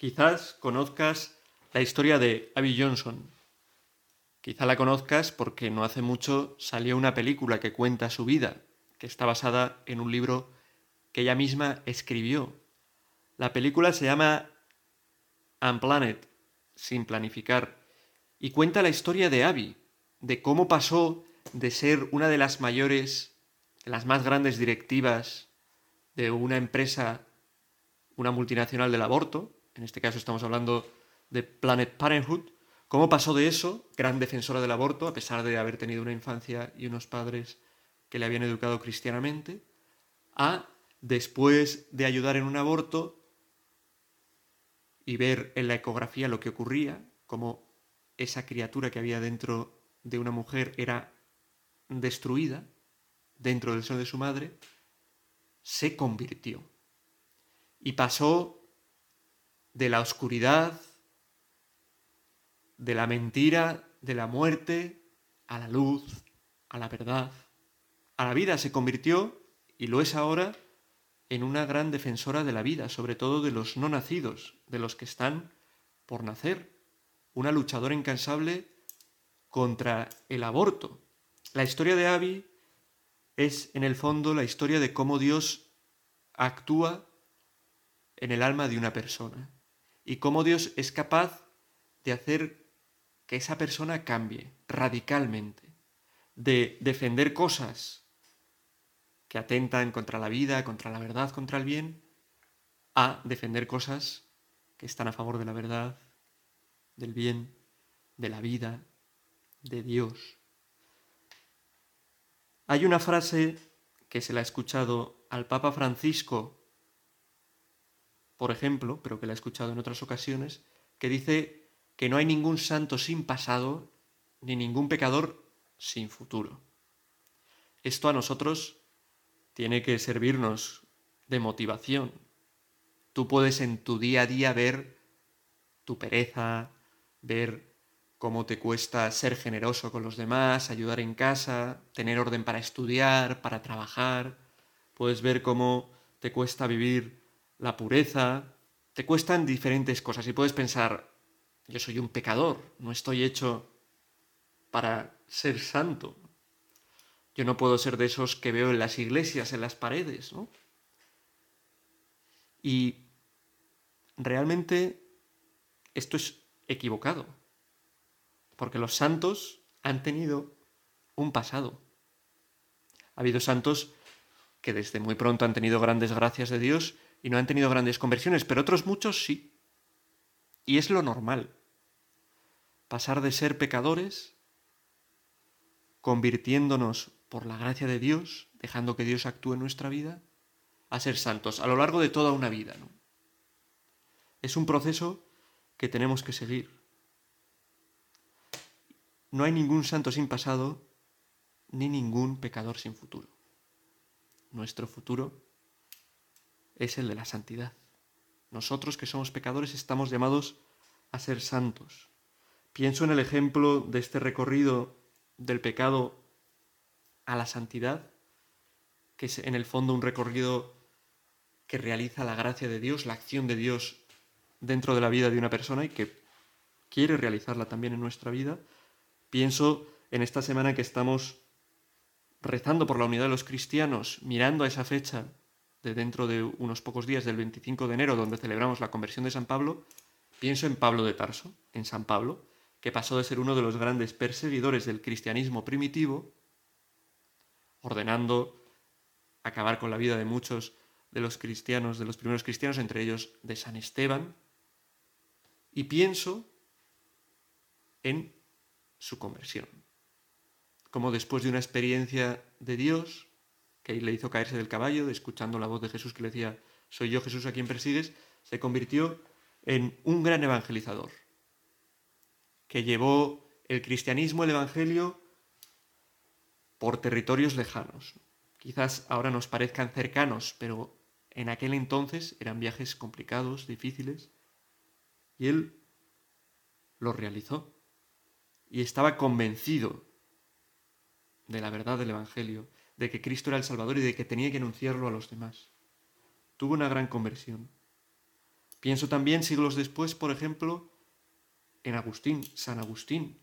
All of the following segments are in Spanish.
Quizás conozcas la historia de Abby Johnson. Quizá la conozcas porque no hace mucho salió una película que cuenta su vida, que está basada en un libro que ella misma escribió. La película se llama Unplanet, sin planificar, y cuenta la historia de Abby, de cómo pasó de ser una de las mayores, de las más grandes directivas de una empresa, una multinacional del aborto, en este caso estamos hablando de Planet Parenthood, cómo pasó de eso, gran defensora del aborto, a pesar de haber tenido una infancia y unos padres que le habían educado cristianamente, a, después de ayudar en un aborto y ver en la ecografía lo que ocurría, cómo esa criatura que había dentro de una mujer era destruida dentro del seno de su madre, se convirtió. Y pasó de la oscuridad, de la mentira, de la muerte, a la luz, a la verdad, a la vida. Se convirtió, y lo es ahora, en una gran defensora de la vida, sobre todo de los no nacidos, de los que están por nacer. Una luchadora incansable contra el aborto. La historia de Abby es, en el fondo, la historia de cómo Dios actúa en el alma de una persona y cómo Dios es capaz de hacer que esa persona cambie radicalmente, de defender cosas que atentan contra la vida, contra la verdad, contra el bien, a defender cosas que están a favor de la verdad, del bien, de la vida, de Dios. Hay una frase que se la ha escuchado al Papa Francisco por ejemplo, pero que la he escuchado en otras ocasiones, que dice que no hay ningún santo sin pasado ni ningún pecador sin futuro. Esto a nosotros tiene que servirnos de motivación. Tú puedes en tu día a día ver tu pereza, ver cómo te cuesta ser generoso con los demás, ayudar en casa, tener orden para estudiar, para trabajar. Puedes ver cómo te cuesta vivir la pureza, te cuestan diferentes cosas y puedes pensar, yo soy un pecador, no estoy hecho para ser santo. Yo no puedo ser de esos que veo en las iglesias, en las paredes, ¿no? Y realmente esto es equivocado, porque los santos han tenido un pasado. Ha habido santos que desde muy pronto han tenido grandes gracias de Dios y no han tenido grandes conversiones, pero otros muchos sí. Y es lo normal. Pasar de ser pecadores, convirtiéndonos por la gracia de Dios, dejando que Dios actúe en nuestra vida, a ser santos a lo largo de toda una vida. ¿no? Es un proceso que tenemos que seguir. No hay ningún santo sin pasado, ni ningún pecador sin futuro. Nuestro futuro es el de la santidad. Nosotros que somos pecadores estamos llamados a ser santos. Pienso en el ejemplo de este recorrido del pecado a la santidad, que es en el fondo un recorrido que realiza la gracia de Dios, la acción de Dios dentro de la vida de una persona y que quiere realizarla también en nuestra vida. Pienso en esta semana que estamos rezando por la unidad de los cristianos, mirando a esa fecha de dentro de unos pocos días, del 25 de enero, donde celebramos la conversión de San Pablo, pienso en Pablo de Tarso, en San Pablo, que pasó de ser uno de los grandes perseguidores del cristianismo primitivo, ordenando acabar con la vida de muchos de los cristianos, de los primeros cristianos, entre ellos de San Esteban, y pienso en su conversión, como después de una experiencia de Dios, que le hizo caerse del caballo, escuchando la voz de Jesús que le decía, soy yo Jesús a quien persigues, se convirtió en un gran evangelizador, que llevó el cristianismo, el evangelio, por territorios lejanos. Quizás ahora nos parezcan cercanos, pero en aquel entonces eran viajes complicados, difíciles, y él lo realizó. Y estaba convencido de la verdad del Evangelio de que Cristo era el Salvador y de que tenía que anunciarlo a los demás. Tuvo una gran conversión. Pienso también siglos después, por ejemplo, en Agustín, San Agustín,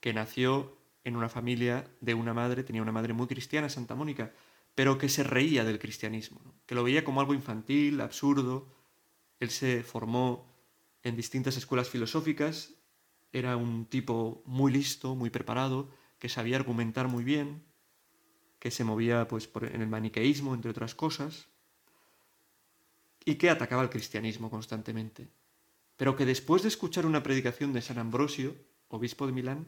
que nació en una familia de una madre, tenía una madre muy cristiana, Santa Mónica, pero que se reía del cristianismo, que lo veía como algo infantil, absurdo. Él se formó en distintas escuelas filosóficas, era un tipo muy listo, muy preparado, que sabía argumentar muy bien, que se movía pues, en el maniqueísmo, entre otras cosas, y que atacaba al cristianismo constantemente. Pero que después de escuchar una predicación de San Ambrosio, obispo de Milán,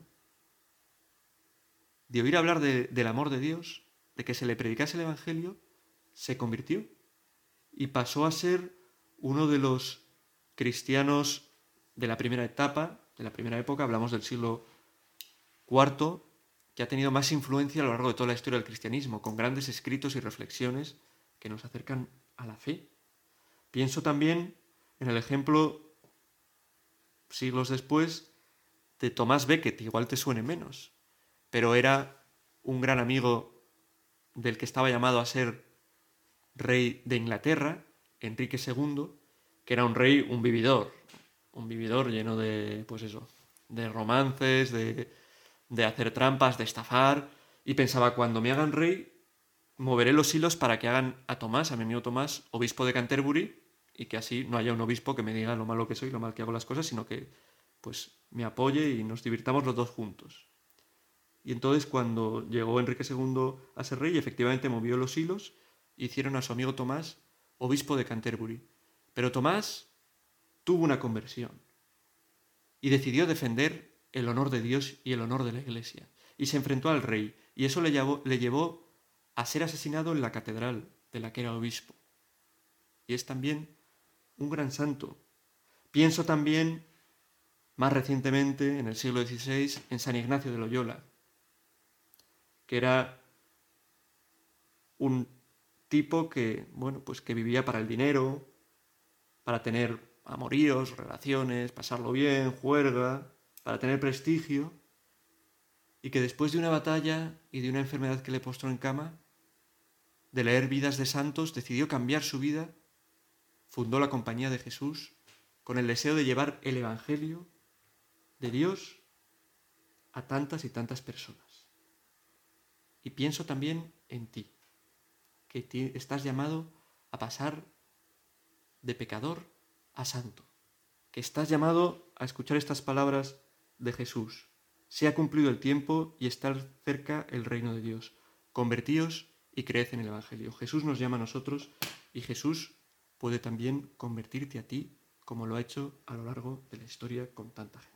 de oír hablar del amor de Dios, de que se le predicase el Evangelio, se convirtió y pasó a ser uno de los cristianos de la primera etapa, de la primera época, hablamos del siglo IV, que ha tenido más influencia a lo largo de toda la historia del cristianismo, con grandes escritos y reflexiones que nos acercan a la fe. Pienso también en el ejemplo, siglos después, de Tomás Becket, igual te suene menos, pero era un gran amigo del que estaba llamado a ser rey de Inglaterra, Enrique II, que era un rey, un vividor, un vividor lleno de, pues eso, de romances, de, de hacer trampas, de estafar, y pensaba, cuando me hagan rey, moveré los hilos para que hagan a Tomás, a mi amigo Tomás, obispo de Canterbury, y que así no haya un obispo que me diga lo malo que soy, lo mal que hago las cosas, sino que pues me apoye y nos divirtamos los dos juntos. Y entonces cuando llegó Enrique II a ser rey, efectivamente movió los hilos, hicieron a su amigo Tomás obispo de Canterbury. Pero Tomás tuvo una conversión y decidió defender el honor de Dios y el honor de la Iglesia. Y se enfrentó al rey, y eso le llevó, le llevó a ser asesinado en la catedral de la que era obispo. Y es también un gran santo. Pienso también, más recientemente, en el siglo XVI, en San Ignacio de Loyola, que era un tipo que, bueno, pues que vivía para el dinero, para tener amoríos, relaciones, pasarlo bien, juerga, para tener prestigio, y que después de una batalla y de una enfermedad que le postró en cama, de leer vidas de santos, decidió cambiar su vida, fundó la Compañía de Jesús con el deseo de llevar el Evangelio de Dios a tantas y tantas personas. Y pienso también en ti, que estás llamado a pasar de pecador a santo, que estás llamado a escuchar estas palabras de Jesús. Se ha cumplido el tiempo y está cerca el reino de Dios. Convertíos y creed en el Evangelio. Jesús nos llama a nosotros y Jesús puede también convertirte a ti como lo ha hecho a lo largo de la historia con tanta gente.